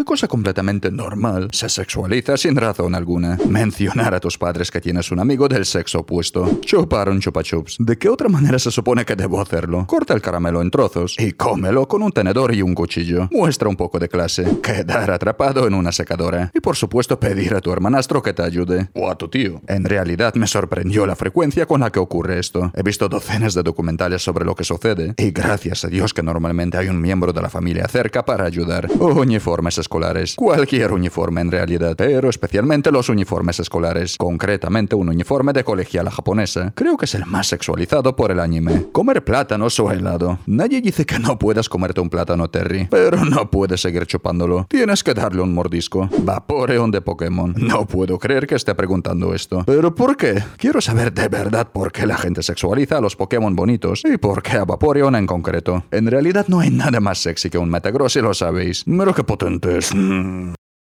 qué cosa completamente normal se sexualiza sin razón alguna? Mencionar a tus padres que tienes un amigo del sexo opuesto. Chupar un. ¿De qué otra manera se supone que debo hacerlo? Corta el caramelo en trozos y cómelo con un tenedor y un cuchillo. Muestra un poco de clase. Quedar atrapado en una secadora. Y por supuesto pedir a tu hermanastro que te ayude. O a tu tío. En realidad me sorprendió la frecuencia con la que ocurre esto. He visto docenas de documentales sobre lo que sucede. Y gracias a Dios que normalmente hay un miembro de la familia cerca para ayudar. Uniformes escolares. Cualquier uniforme en realidad. Pero especialmente los uniformes escolares. Concretamente un uniforme de colegiala japonesa. Creo que es el más sexualizado por el anime. Comer plátanos o helado. Nadie dice que no puedas comerte un plátano Terry. Pero no puedes seguir chupándolo. Tienes que darle un mordisco. Vaporeon de Pokémon. No puedo creer que esté preguntando esto. ¿Pero por qué? Quiero saber de verdad por qué la gente sexualiza a los Pokémon bonitos y por qué a Vaporeon en concreto. En realidad no hay nada más sexy que un Metagross y lo sabéis. Pero qué potente es. Mm.